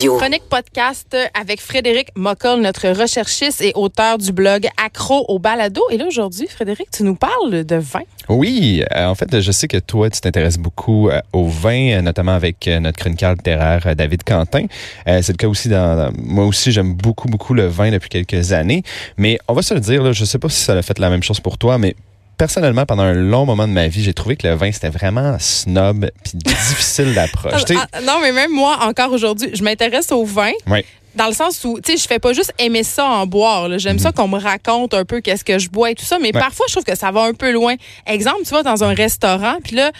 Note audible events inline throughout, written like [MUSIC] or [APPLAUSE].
Chronique podcast avec Frédéric Mockel, notre recherchiste et auteur du blog Accro au balado. Et là, aujourd'hui, Frédéric, tu nous parles de vin. Oui, euh, en fait, je sais que toi, tu t'intéresses beaucoup euh, au vin, euh, notamment avec notre chroniqueur littéraire David Quentin. c'est le cas aussi dans, moi aussi, j'aime beaucoup, beaucoup le vin depuis quelques années. Mais on va se le dire, là, je sais pas si ça a fait la même chose pour toi, mais personnellement, pendant un long moment de ma vie, j'ai trouvé que le vin, c'était vraiment snob puis difficile d'approche. [LAUGHS] Ah, non, mais même moi, encore aujourd'hui, je m'intéresse au vin. Oui dans le sens où, tu sais, je fais pas juste aimer ça en boire. J'aime ça mhm. qu'on me raconte un peu qu'est-ce que je bois et tout ça, mais parfois, je trouve que ça va un peu loin. Exemple, tu vas dans un restaurant, puis là,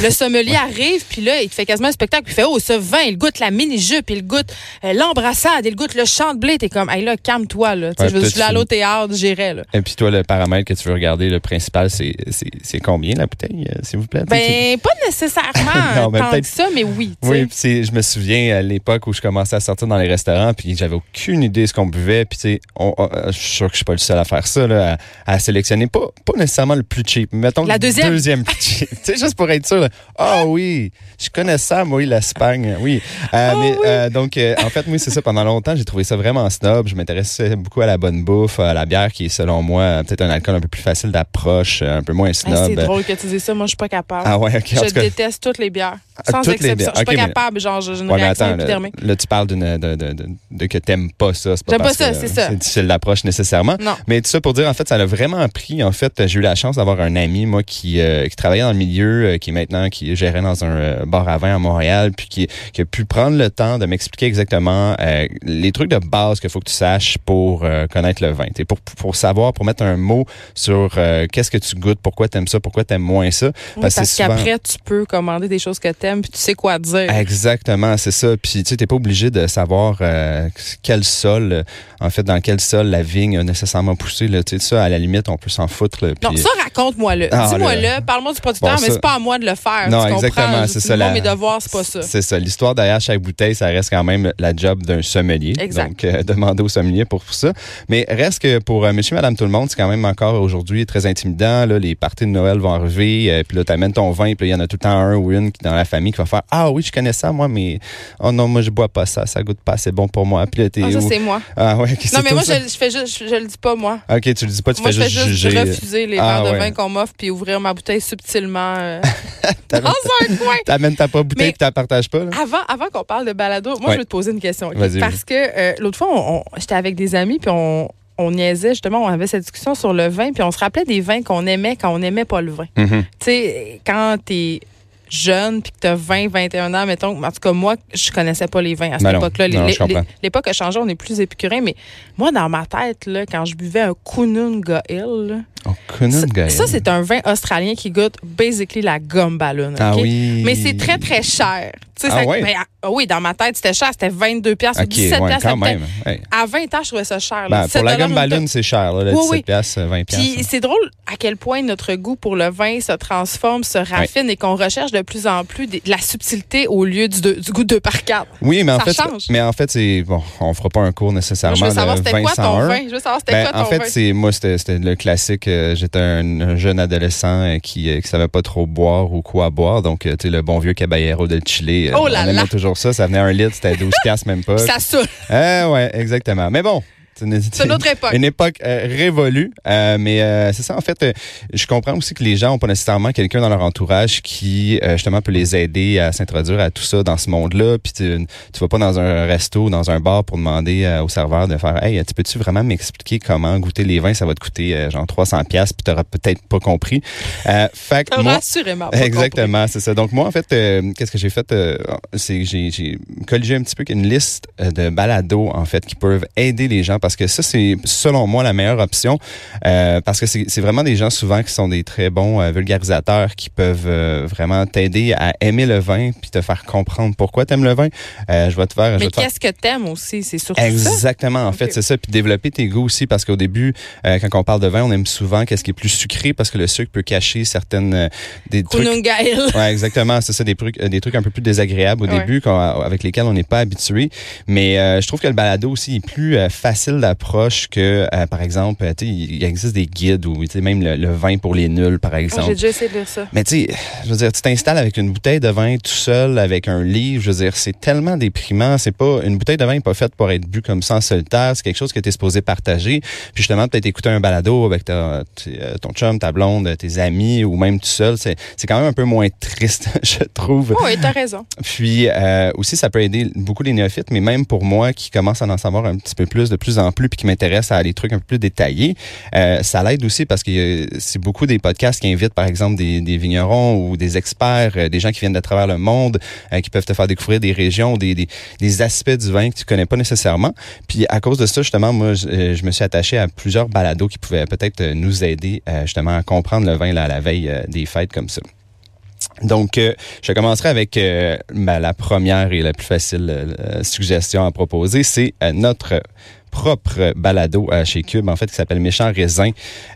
le sommelier [LAUGHS] arrive, puis là, il te fait quasiment un spectacle, puis il fait, oh, ce vin, il goûte la mini-jupe, il goûte euh, l'embrassade, il goûte le champ de blé. T'es comme, hey là, calme-toi, là. je veux suis là au théâtre, j'irai, là. Et puis toi, le paramètre que tu veux regarder, le principal, c'est combien, la bouteille, euh, s'il vous plaît? Ben, pas nécessairement [LAUGHS] ben, tant que ça, mais oui. Oui, je me souviens à l'époque où je commençais à sortir dans les restaurants, puis j'avais aucune idée de ce qu'on buvait. Puis, tu sais, euh, je suis sûr que je suis pas le seul à faire ça, là, à, sélectionner. Pas, pas nécessairement le plus cheap, mettons la deuxième. le deuxième plus cheap. [LAUGHS] tu sais, juste pour être sûr. Ah oh, oui, je connais ça, moi, l'Espagne. Oui. Euh, oh, mais, euh, donc, en fait, oui, c'est ça. Pendant longtemps, j'ai trouvé ça vraiment snob. Je m'intéressais beaucoup à la bonne bouffe, à la bière qui est, selon moi, peut-être un alcool un peu plus facile d'approche, un peu moins snob. c'est drôle que tu dises ça. Moi, je suis pas capable. Ah ouais, OK. Je déteste toutes les bières. Ah, Sans exception. Je suis pas capable. Genre, j'ai une réaction épidermique. Là, tu parles de, de, que t'aimes pas ça. J'aime pas ça, c'est ça. C'est difficile d'approche nécessairement. Non. Mais tout ça pour dire, en fait, ça l'a vraiment appris. En fait, j'ai eu la chance d'avoir un ami, moi, qui, euh, qui travaillait dans le milieu, euh, qui est maintenant, qui gérait dans un euh, bar à vin à Montréal, puis qui, qui a pu prendre le temps de m'expliquer exactement les trucs de base qu'il faut que tu saches pour connaître le vin. Pour, pour savoir, pour mettre un mot sur qu'est-ce que tu goûtes, pourquoi t'aimes ça, pourquoi t'aimes moins ça. parce, parce qu'après, tu peux commander des choses que t'aimes, puis tu sais quoi dire. Exactement, c'est ça. Puis tu sais, t'es pas obligé de savoir quel sol euh, en fait, dans quel sol la vigne a nécessairement poussé. Là, tu sais, ça, à la limite, on peut s'en foutre. non, ça, raconte-moi-le. Ah, Dis-moi-le. Parle-moi du producteur, mais c'est pas à moi de le faire. Non, exactement. C'est ça. La... mes devoirs, c'est pas ça. C'est ça. L'histoire derrière chaque bouteille, ça reste quand même la job d'un sommelier. Exact. Donc, euh, demander au sommelier pour ça. Mais reste que pour euh, monsieur, madame, tout le monde, c'est quand même encore aujourd'hui très intimidant. Là, les parties de Noël vont arriver, puis là, t'amènes ton vin, puis il y en a tout le temps un ou une dans la famille qui va faire Ah oui, je connais ça, moi, mais oh non, moi, je bois pas ça, ça goûte pas, c'est bon pour moi. Puis là, ah, ça, c'est moi. Ah ouais, non, mais moi, je, je, fais juste, je, le dis pas, moi. OK, tu le dis pas, tu moi, fais, juste juger. Je refuser les ah, verres de vin qu'on m'offre puis ouvrir ma bouteille subtilement euh, [LAUGHS] dans un coin. T'amènes ta pas bouteille et tu la partages pas, là? Avant, avant qu'on parle de balado, moi, je veux te poser une question. Parce que euh, l'autre fois, j'étais avec des amis puis on, on niaisait justement, on avait cette discussion sur le vin, puis on se rappelait des vins qu'on aimait quand on n'aimait pas le vin. Mm-hmm. Tu sais, quand t'es jeune puis que tu as 20, 21 ans, mettons, en tout cas, moi, je connaissais pas les vins à cette ben époque-là. L'époque a changé, on est plus épicurien, mais moi, dans ma tête, là, quand je buvais un Kununga Hill, oh, ça, ça c'est un vin australien qui goûte basically la gomme ballon. Ah oui. Mais c'est très, très cher. Ah, ça, mais, ah oui, dans ma tête, c'était cher. C'était 22 pièces ou 17 ouais, quand même. À 20 ans, je trouvais ça cher. Ben, pour la gomme ballon, c'est cher. Là, oui, 17 pièces, 20 pièces. Puis c'est drôle à quel point notre goût pour le vin se transforme, se raffine et qu'on recherche de plus en plus de la subtilité au lieu du, du goût de par quatre. Oui, mais en fait, change. mais en fait, c'est bon, on fera pas un cours nécessairement je veux savoir c'était quoi ton vin. Je veux savoir c'était ben, quoi ton En fait, c'est moi c'était le classique. Euh, j'étais un, jeune adolescent euh, qui euh, qui savait pas trop boire ou quoi boire, donc tu sais le bon vieux Caballero de Chile. Oh là on aimait toujours ça. Ça venait un litre, c'était 12 piastres même pas. Ça saoule. Ah ouais, exactement. Mais bon, c'est une autre époque. Une époque euh, révolue. Euh, mais euh, c'est ça, en fait, je comprends aussi que les gens n'ont pas nécessairement quelqu'un dans leur entourage qui, justement, peut les aider à s'introduire à tout ça dans ce monde-là. Puis tu, tu vas pas dans un resto, dans un bar pour demander au serveur de faire Hey, tu peux-tu vraiment m'expliquer comment goûter les vins? Ça va te coûter genre 300 pièces puis t'auras peut-être pas compris. fait que moi, Exactement, c'est ça. Donc moi, en fait, qu'est-ce que j'ai fait? c'est j'ai colligé un petit peu une liste de balados, en fait, qui peuvent aider les gens parce que ça, c'est selon moi la meilleure option euh, parce que c'est vraiment des gens souvent qui sont des très bons euh, vulgarisateurs qui peuvent euh, vraiment t'aider à aimer le vin puis te faire comprendre pourquoi t'aimes le vin. je vais te faire. Mais qu'est-ce que t'aimes aussi, c'est surtout Exactement, en fait, c'est ça. Puis développer tes goûts aussi parce qu'au début, quand on parle de vin, on aime souvent qu'est-ce qui est plus sucré parce que le sucre peut cacher certaines des trucs. [LAUGHS] ouais, exactement, c'est ça, des trucs, des trucs un peu plus désagréables au début avec lesquels on n'est pas habitué. Mais je trouve que le balado aussi est plus facile style d'approche que, euh, par exemple, tu sais, il existe des guides ou tu même le, le vin pour les nuls, par Ah, exemple. J'ai déjà essayé de lire ça. Mais tu sais, je veux dire, tu t'installes avec une bouteille de vin tout seul, avec un livre, je veux dire, c'est tellement déprimant. C'est pas une bouteille de vin n'est pas faite pour être bu comme ça en solitaire. C'est quelque chose que tu es supposé partager. Puis justement, peut-être écouter un balado avec ta, euh, ton chum, ta blonde, tes amis ou même tout seul. C'est c'est quand même un peu moins triste, [LAUGHS] je trouve. Oui, t'as raison. Puis euh, aussi, ça peut aider beaucoup les néophytes, mais même pour moi qui commence à en savoir un petit peu plus, de plus en plus, puis qui m'intéresse à des trucs un peu plus détaillés, euh, ça l'aide aussi parce que euh, c'est beaucoup des podcasts qui invitent, par exemple, des, vignerons ou des experts, euh, des gens qui viennent de travers le monde, qui peuvent te faire découvrir des régions, des, des, aspects du vin que tu connais pas nécessairement. Puis à cause de ça, justement, moi, je, me suis attaché à plusieurs balados qui pouvaient peut-être nous aider justement à comprendre le vin à la veille des fêtes comme ça. Donc, je commencerai avec la première et la plus facile suggestion à proposer, c'est notre propre balado chez Cube, en fait, qui s'appelle Méchant Raisin,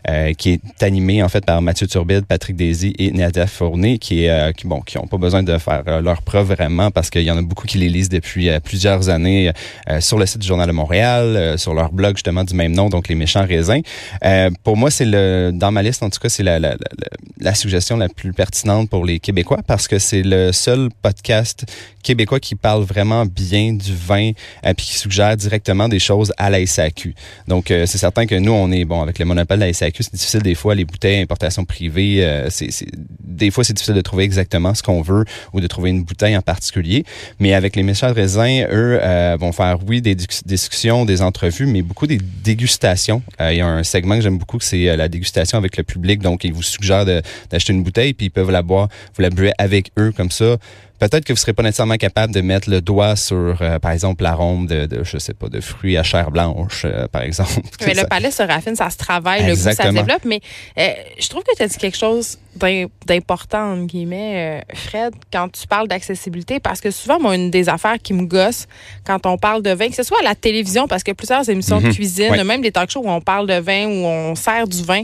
euh, qui est animé, en fait, par Mathieu Turbide, Patrick Daisy et Nadia Fournier, qui, euh, qui, bon, qui ont pas besoin de faire euh, leur preuve vraiment, parce qu'il y en a beaucoup qui les lisent depuis plusieurs années sur le site du Journal de Montréal, sur leur blog, justement, du même nom, donc Les Méchants Raisins. Pour moi, c'est le, dans ma liste, en tout cas, c'est la, la, suggestion la plus pertinente pour les Québécois, parce que c'est le seul podcast québécois qui parle vraiment bien du vin, puis qui suggère directement des choses à la SAQ. Donc, euh, c'est certain que nous, on est, bon, avec le monopole de la SAQ, c'est difficile des fois, les bouteilles importation privée, euh, c'est, des fois, c'est difficile de trouver exactement ce qu'on veut ou de trouver une bouteille en particulier. Mais avec les méchants raisins, eux, euh, vont faire, oui, des dis- discussions, des entrevues, mais beaucoup des dégustations. Euh, il y a un segment que j'aime beaucoup, c'est euh, la dégustation avec le public. Donc, ils vous suggèrent d'acheter une bouteille, puis ils peuvent la boire, vous la buvez avec eux comme ça. Peut-être que vous serez pas nécessairement capable de mettre le doigt sur, euh, par exemple, l'arôme de, de, je sais pas, de fruits à chair blanche, euh, par exemple. Mais le [LAUGHS] palais se raffine, ça se travaille, le goût, ça se développe. Mais euh, je trouve que tu as dit quelque chose d'important, entre guillemets, euh, Fred, quand tu parles d'accessibilité, parce que souvent, moi, une des affaires qui me gosse quand on parle de vin, que ce soit à la télévision, parce que plusieurs émissions de Mhm. cuisine, Ouais. même des talk shows où on parle de vin, où on sert du vin,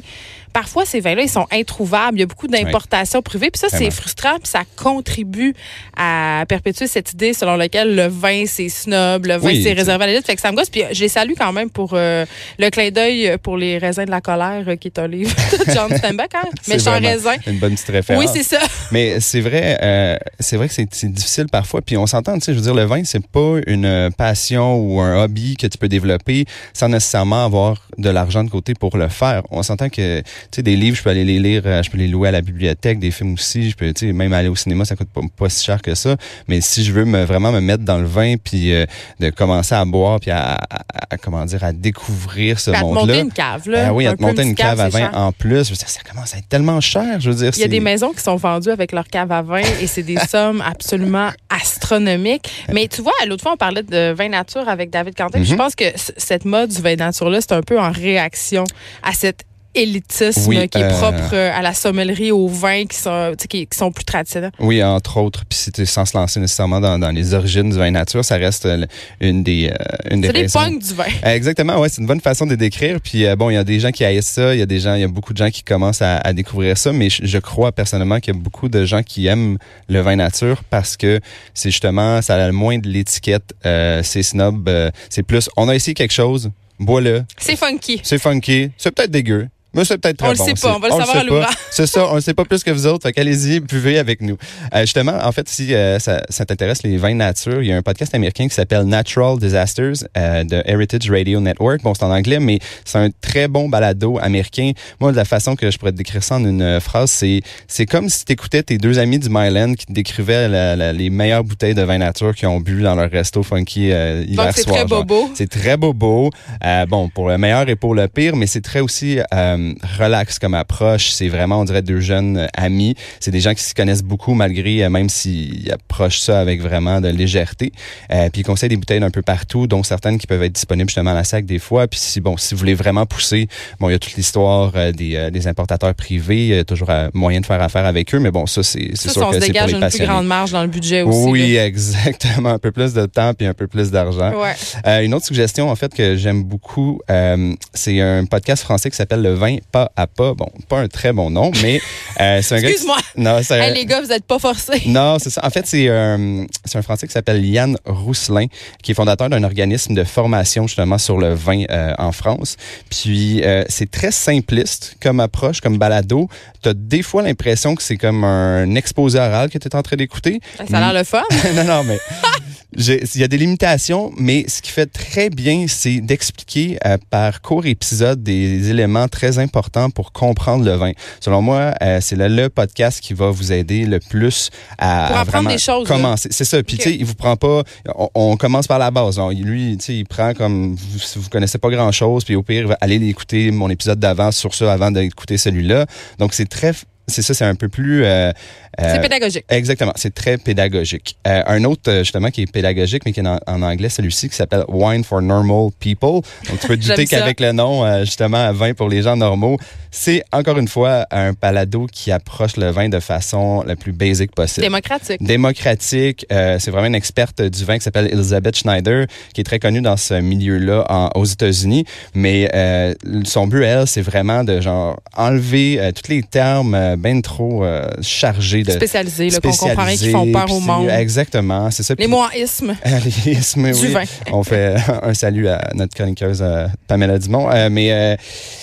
parfois, ces vins-là, ils sont introuvables. Il y a beaucoup d'importations privées. Puis ça, c'est frustrant, puis ça contribue à perpétuer cette idée selon laquelle le vin, c'est snob, le vin, Oui, c'est réservé à l'élite. Fait que ça me gosse. Puis je les salue quand même pour euh, le clin d'œil pour les raisins de la colère, euh, qui est un livre [LAUGHS] de John Steinbeck, hein? C'est Méchant raisin. Une bonne petite référence. Oui, c'est ça. Mais c'est vrai, euh, c'est vrai que c'est difficile parfois. Puis on s'entend, tu sais, je veux dire, le vin, c'est pas une euh, passion ou un hobby que tu peux développer sans nécessairement avoir de l'argent de côté pour le faire. On s'entend que, sais, des livres, je peux aller les lire, euh, je peux les louer à la bibliothèque, des films aussi, je peux, tu sais, même aller au cinéma, ça coûte pas, pas si cher que ça. Mais si je veux me vraiment me mettre dans le vin, puis euh, de commencer à boire, puis à, à- à- comment dire, à découvrir ce Puis à te monde-là. monter une cave, là. Ben oui, à te monter une cave à vin cher. en plus. Je veux dire, ça commence à être tellement cher. Je veux dire, Il y a des maisons qui sont vendues avec leur cave à vin et c'est des [LAUGHS] sommes absolument astronomiques. Mais tu vois, l'autre fois, on parlait de vin nature avec David Quentin. puis Je Mhm. pense que cette mode du vin nature-là, c'est un peu en réaction à cet élitisme Oui, qui est euh, propre euh, à la sommellerie, aux vins qui sont, tu sais, qui, qui sont plus traditionnels. Oui, entre autres. Puis sans se lancer nécessairement dans, dans les origines du vin nature, ça reste euh, une des, une des C'est punks du vin. Exactement, ouais, c'est une bonne façon de décrire. Puis bon, il y a des gens qui haïssent ça, il y a des gens, il y a beaucoup de gens qui commencent à, à découvrir ça, mais je, je crois personnellement qu'il y a beaucoup de gens qui aiment le vin nature parce que c'est justement, ça a le moins de l'étiquette, euh, c'est snob, euh, c'est plus, on a essayé quelque chose, bois-le, C'est funky. c'est funky, c'est peut-être dégueu. C'est peut-être très On le bon sait aussi. pas, on va le savoir sait à l'ouvrage. C'est ça, on le sait pas plus que vous autres. Fait qu'allez-y, buvez avec nous. Euh, justement, en fait, si euh, ça, ça t'intéresse les vins nature, il y a un podcast américain qui s'appelle Natural Disasters euh, de Heritage Radio Network. Bon, c'est en anglais, mais c'est un très bon balado américain. Moi, de la façon que je pourrais te décrire ça en une euh, phrase, c'est c'est comme si t'écoutais tes deux amis du Myland qui te décrivaient la- la- les meilleures bouteilles de vin nature qu'ils ont bu dans leur resto funky euh, hiver Donc, c'est très genre. bobo. C'est très bobo. Euh, bon, pour le meilleur et pour le pire, mais c'est très aussi euh, relax comme approche. C'est vraiment, on dirait, deux jeunes euh, amis. C'est des gens qui se connaissent beaucoup malgré, euh, même s'ils approchent ça avec vraiment de légèreté. Euh, puis ils conseillent des bouteilles d'un peu partout, dont certaines qui peuvent être disponibles justement à la sac des fois. Puis si, bon, si vous voulez vraiment pousser, bon, il y a toute l'histoire euh, des, euh, des importateurs privés. Il y a toujours euh, moyen de faire affaire avec eux. Mais bon, ça, c'est sûr que se c'est pour dégage les une plus passionnés. grande marge dans le budget aussi. Oui, exactement. Un peu plus de temps puis un peu plus d'argent. Ouais. Euh, une autre suggestion, en fait, que j'aime beaucoup, euh, c'est un podcast français qui s'appelle Le Vin pas à pas. Bon, pas un très bon nom, mais euh, c'est un gars. Excuse-moi. Non, c'est Hey, les gars, vous n'êtes pas forcés. non, c'est ça. En fait, c'est euh, c'est un Français qui s'appelle Yann Rousselin, qui est fondateur d'un organisme de formation justement sur le vin euh, en France. Puis c'est très simpliste comme approche, comme balado. T'as des fois l'impression que c'est comme un exposé oral que tu es en train d'écouter. Ça a l'air le fun. [LAUGHS] non, non, mais [LAUGHS] il y a des limitations, mais ce qui fait très bien, c'est d'expliquer euh, par court épisode des éléments très importants pour comprendre le vin. Selon moi, euh, c'est le, le podcast qui va vous aider le plus à, Pour à vraiment des choses, commencer. C'est ça. Puis Ok. tu sais, il vous prend pas. On, on commence par la base. On- lui, tu sais, il prend comme vous, si vous connaissez pas grand chose, puis au pire, allez écouter mon épisode d'avant sur ça avant d'écouter celui-là. Donc c'est très c'est ça, c'est un peu plus. euh, C'est euh, pédagogique. Exactement, c'est très pédagogique. Euh, un autre, euh, justement, qui est pédagogique, mais qui est en, en anglais, celui-ci, qui s'appelle Wine for Normal People. Donc, tu peux te [LAUGHS] douter qu'avec le nom, justement, vin pour les gens normaux, c'est encore une fois un palado qui approche le vin de façon la plus basique possible. Démocratique. Démocratique, euh, c'est vraiment une experte du vin qui s'appelle Elizabeth Schneider, qui est très connue dans ce milieu-là aux États-Unis. Mais euh, son but, elle, c'est vraiment de genre enlever euh, tous les termes euh, ben trop chargés de Spécialisé, là, qu'on comprend rien, qui spécialisés, font peur au monde. Exactement, c'est ça. Les mots en isme. les ismes, Du oui. vin. On fait [LAUGHS] un salut à notre chroniqueuse Pamela Dumont. Mais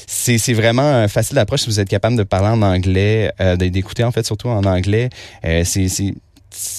c'est vraiment facile d'approche si vous êtes capable de parler en anglais, euh, d'écouter en fait surtout en anglais. Euh,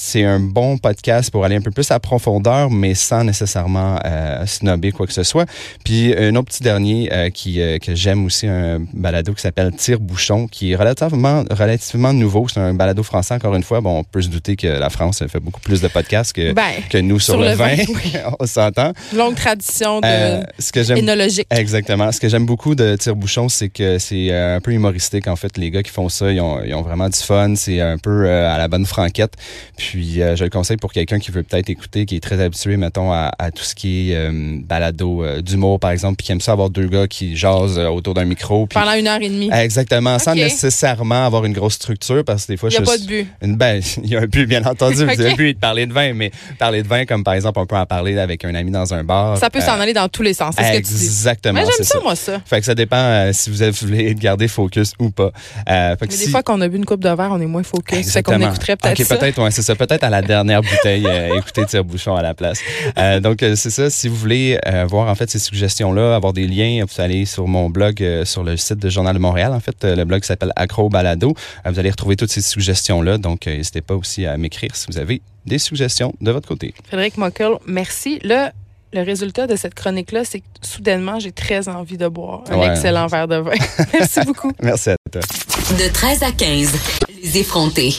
c'est un bon podcast pour aller un peu plus à profondeur, mais sans nécessairement euh, snobber quoi que ce soit. Puis un autre petit dernier euh, qui euh, que j'aime aussi, un balado qui s'appelle Tire-bouchon, qui est relativement relativement nouveau. C'est un balado français encore une fois. Bon, on peut se douter que la France fait beaucoup plus de podcasts que Ben, que nous sur, sur le, le vin. vin, oui. [LAUGHS] on s'entend. longue tradition de Euh, ce que j'aime énologique. Exactement. Ce que j'aime beaucoup de Tire-Bouchon, c'est que c'est un peu humoristique. En fait, les gars qui font ça, ils ont, ils ont vraiment du fun. C'est un peu à la bonne franquette. Puis, euh, je le conseille pour quelqu'un qui veut peut-être écouter, qui est très habitué, mettons, à, à tout ce qui est euh, balado euh, d'humour, par exemple, puis qui aime ça avoir deux gars qui jasent autour d'un micro. Puis, Pendant une heure et demie. Exactement, sans nécessairement avoir une grosse structure, parce que des fois, Il n'y a je pas de but. une- Ben, [LAUGHS] il y a un but, bien entendu. Ok. [LAUGHS] Il y a un but de parler de vin, mais parler de vin, comme par exemple, on peut en parler avec un ami dans un bar. Ça peut s'en aller dans tous les sens. C'est ce que tu dis. Exactement. Mais j'aime ça, moi, ça. Fait que ça dépend si vous voulez garder focus ou pas. Fait que Mais si- des fois qu'on a bu une coupe de verre, on est moins focus. C'est qu'on Exactement. écouterait peut-être peut-être, ouais, c'est ça. Peut-être à la dernière bouteille, euh, [LAUGHS] écouter Tire-Bouchon à la place. Euh, donc, euh, c'est ça. Si vous voulez euh, voir, en fait, ces suggestions-là, avoir des liens, vous allez sur mon blog, euh, sur le site de Journal de Montréal. En fait, euh, le blog s'appelle Acro Balado. Euh, vous allez retrouver toutes ces suggestions-là. Donc, euh, n'hésitez pas aussi à m'écrire si vous avez des suggestions de votre côté. Frédéric Mockel, merci. Là, le résultat de cette chronique-là, c'est que soudainement, j'ai très envie de boire un Ouais. excellent verre de vin. [LAUGHS] merci beaucoup. [LAUGHS] Merci à toi. De 13 à 15, les effrontés.